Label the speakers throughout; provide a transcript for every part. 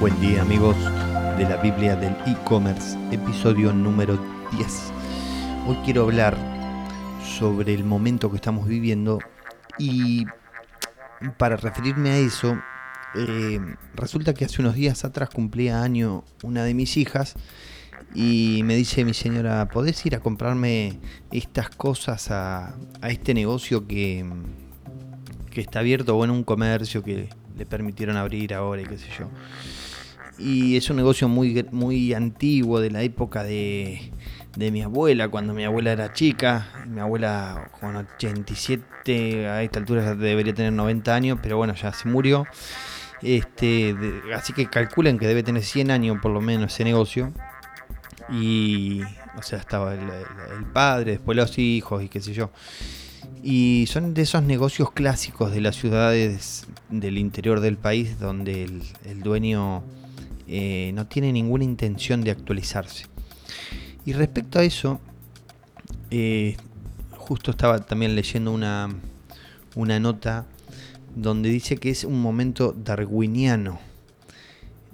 Speaker 1: Buen día amigos de la Biblia del e-commerce, episodio número 10. Hoy quiero hablar sobre el momento que estamos viviendo y para referirme a eso, eh, resulta que hace unos días atrás cumplía año una de mis hijas y me dice mi señora, ¿podés ir a comprarme estas cosas a, a este negocio que, que está abierto, bueno, un comercio que le permitieron abrir ahora y qué sé yo? Y es un negocio muy, muy antiguo de la época de, mi abuela, cuando mi abuela era chica. Mi abuela con 87, a esta altura debería tener 90 años, pero bueno, ya se murió. Este, así que calculen que debe tener 100 años por lo menos ese negocio. Y, o sea, estaba el, padre, después los hijos y qué sé yo. Y son de esos negocios clásicos de las ciudades del interior del país donde el dueño eh, no tiene ninguna intención de actualizarse. Y respecto a eso, eh, justo estaba también leyendo una, una nota donde dice que es un momento darwiniano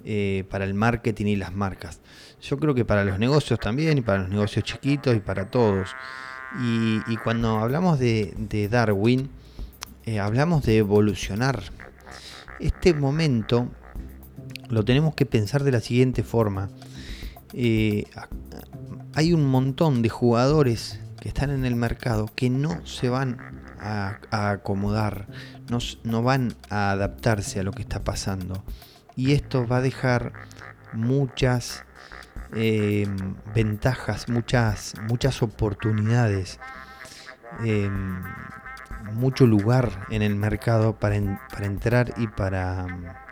Speaker 1: eh, para el marketing y las marcas. Yo creo que para los negocios también, y para los negocios chiquitos y para todos. Y, cuando hablamos de, de Darwin, hablamos de evolucionar. Este momento lo tenemos que pensar de la siguiente forma. Eh, hay un montón de jugadores que están en el mercado que no se van a, acomodar, no, no, van a adaptarse a lo que está pasando. Y esto va a dejar muchas eh, ventajas, muchas, muchas oportunidades, eh, mucho lugar en el mercado para, para entrar y para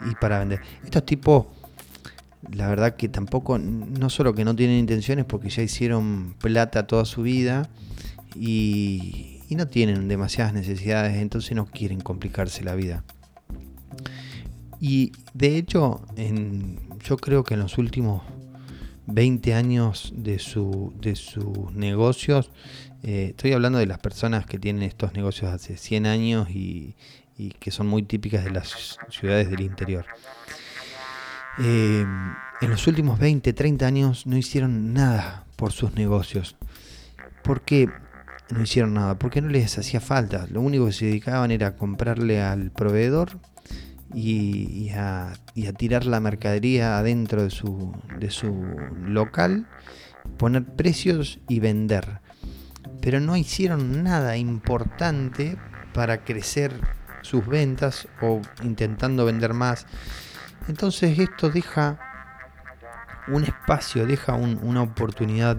Speaker 1: y para vender. Estos tipos, la verdad que tampoco, no solo que no tienen intenciones porque ya hicieron plata toda su vida y, no tienen demasiadas necesidades, entonces no quieren complicarse la vida. Y de hecho, en, yo creo que en los últimos 20 años de, su, de sus negocios, eh, estoy hablando de las personas que tienen estos negocios hace 100 años y, y que son muy típicas de las ciudades del interior. Eh, en los últimos 20, 30 años no hicieron nada por sus negocios. ¿Por qué no hicieron nada? Porque no les hacía falta. Lo único que se dedicaban era a comprarle al proveedor y, a, tirar la mercadería adentro de su, de su local, poner precios y vender. Pero no hicieron nada importante para crecer sus ventas o intentando vender más. Entonces esto deja un espacio, deja una oportunidad,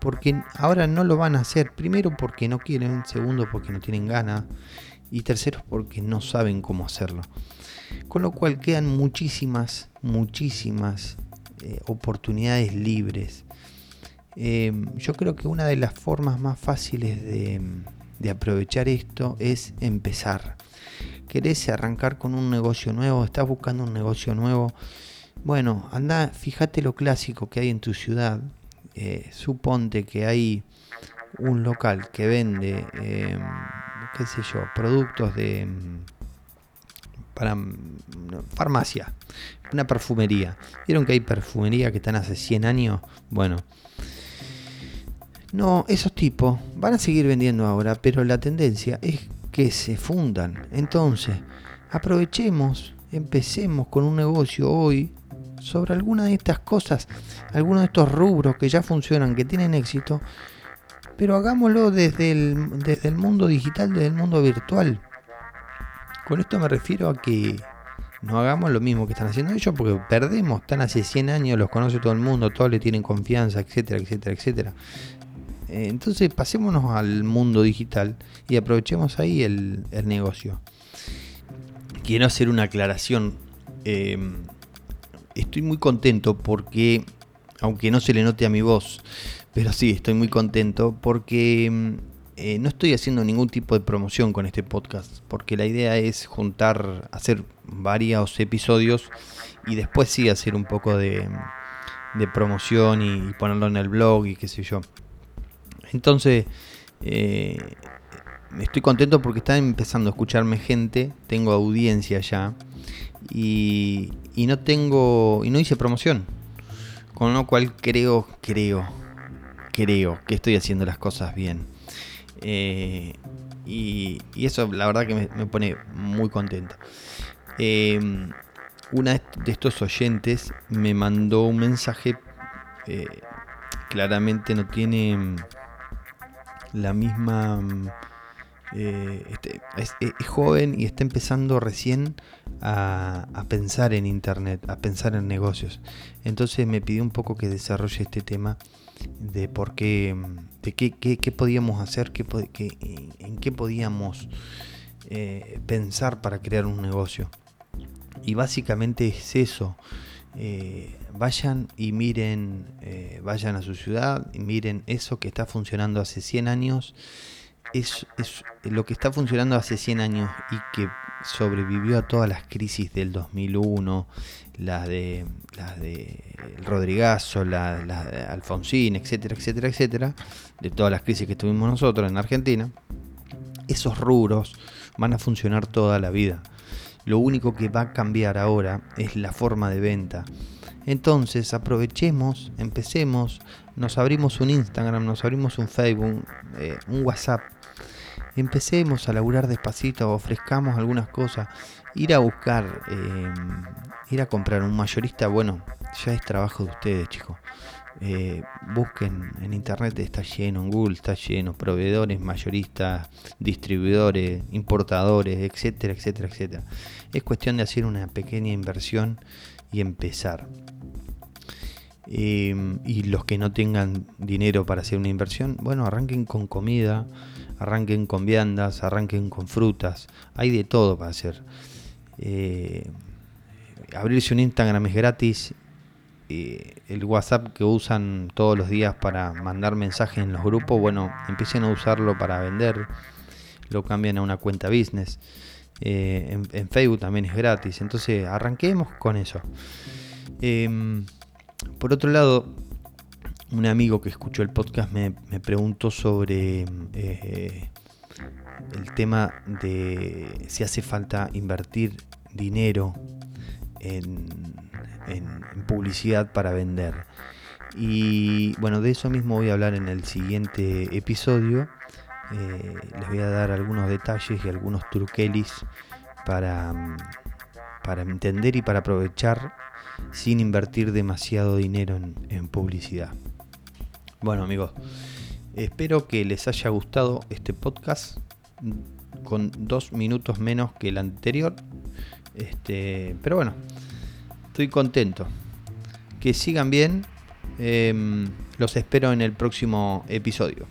Speaker 1: porque ahora no lo van a hacer, primero porque no quieren, segundo porque no tienen ganas y tercero porque no saben cómo hacerlo. Con lo cual quedan muchísimas, muchísimas eh, oportunidades libres. Eh, yo creo que una de las formas más fáciles de, de aprovechar esto es empezar querés arrancar con un negocio nuevo, estás buscando un negocio nuevo, bueno, anda, fíjate lo clásico que hay en tu ciudad. Eh, suponte que hay un local que vende, em, qué sé yo, productos de em, para mm, farmacia, una perfumería. ¿Vieron que hay perfumería que están hace 100 años? Bueno, no, esos tipos van a seguir vendiendo ahora, pero la tendencia es que se fundan. Entonces, aprovechemos, empecemos con un negocio hoy sobre alguna de estas cosas, algunos de estos rubros que ya funcionan, que tienen éxito, pero hagámoslo desde el, desde el mundo digital, desde el mundo virtual. Con esto me refiero a que no hagamos lo mismo que están haciendo ellos porque perdemos, están hace 100 años, los conoce todo el mundo, todos le tienen confianza, etcétera, etcétera, etcétera. Eh, entonces pasémonos al mundo digital y aprovechemos ahí el, negocio. Quiero hacer una aclaración. Eh, estoy muy contento porque, aunque no se le note a mi voz, pero sí, estoy muy contento porque eh, no estoy haciendo ningún tipo de promoción con este podcast, porque la idea es juntar, hacer varios episodios y después sí hacer un poco de, promoción y ponerlo en el blog y qué sé yo. Entonces, eh, estoy contento porque está empezando a escucharme gente, tengo audiencia ya. Y, no tengo y no hice promoción. Con lo cual creo, creo, creo que estoy haciendo las cosas bien. Eh, y, eso la verdad que me, pone muy contento. Eh, una de estos oyentes me mandó un mensaje, eh, claramente no tiene la misma... Mm, este, es, joven y está empezando recién a, pensar en internet, a pensar en negocios. Entonces me pidió un poco que desarrolle este tema de por qué, de qué, podíamos hacer, qué, en qué podíamos eh, pensar para crear un negocio. Y básicamente es eso. Eh, vayan y miren, eh, vayan a su ciudad y miren eso que está funcionando hace 100 años. Es, lo que está funcionando hace 100 años y que sobrevivió a todas las crisis del 2001, las de, las de Rodrigazo, las de Alfonsín, etcétera, etcétera, etcétera, de todas las crisis que tuvimos nosotros en Argentina, esos rubros van a funcionar toda la vida. Lo único que va a cambiar ahora es la forma de venta. Entonces aprovechemos, empecemos, nos abrimos un Instagram, nos abrimos un Facebook, eh, un WhatsApp empecemos a laburar despacito, ofrezcamos algunas cosas, ir a buscar, eh, ir a comprar un mayorista, bueno, ya es trabajo de ustedes, chicos. Eh, busquen en internet, está lleno, en Google está lleno, proveedores, mayoristas, distribuidores, importadores, etcétera, etcétera, etcétera. Es cuestión de hacer una pequeña inversión y empezar. Eh, y los que no tengan dinero para hacer una inversión, bueno, arranquen con comida, arranquen con viandas, arranquen con frutas, hay de todo para hacer. Eh, abrirse un Instagram es gratis, el WhatsApp que usan todos los días para mandar mensajes en los grupos, bueno, empiecen a usarlo para vender, lo cambian a una cuenta business. Eh, en, Facebook también es gratis, entonces arranquemos con eso. Em, por otro lado, un amigo que escuchó el podcast me, preguntó sobre eh, el tema de si hace falta invertir dinero en, publicidad para vender. Y bueno, de eso mismo voy a hablar en el siguiente episodio. Eh, les voy a dar algunos detalles y algunos truquelis para, para entender y para aprovechar sin invertir demasiado dinero en publicidad. Bueno amigos, espero que les haya gustado este podcast con dos minutos menos que el anterior. Este, pero bueno, estoy contento. Que sigan bien. Em, los espero en el próximo episodio.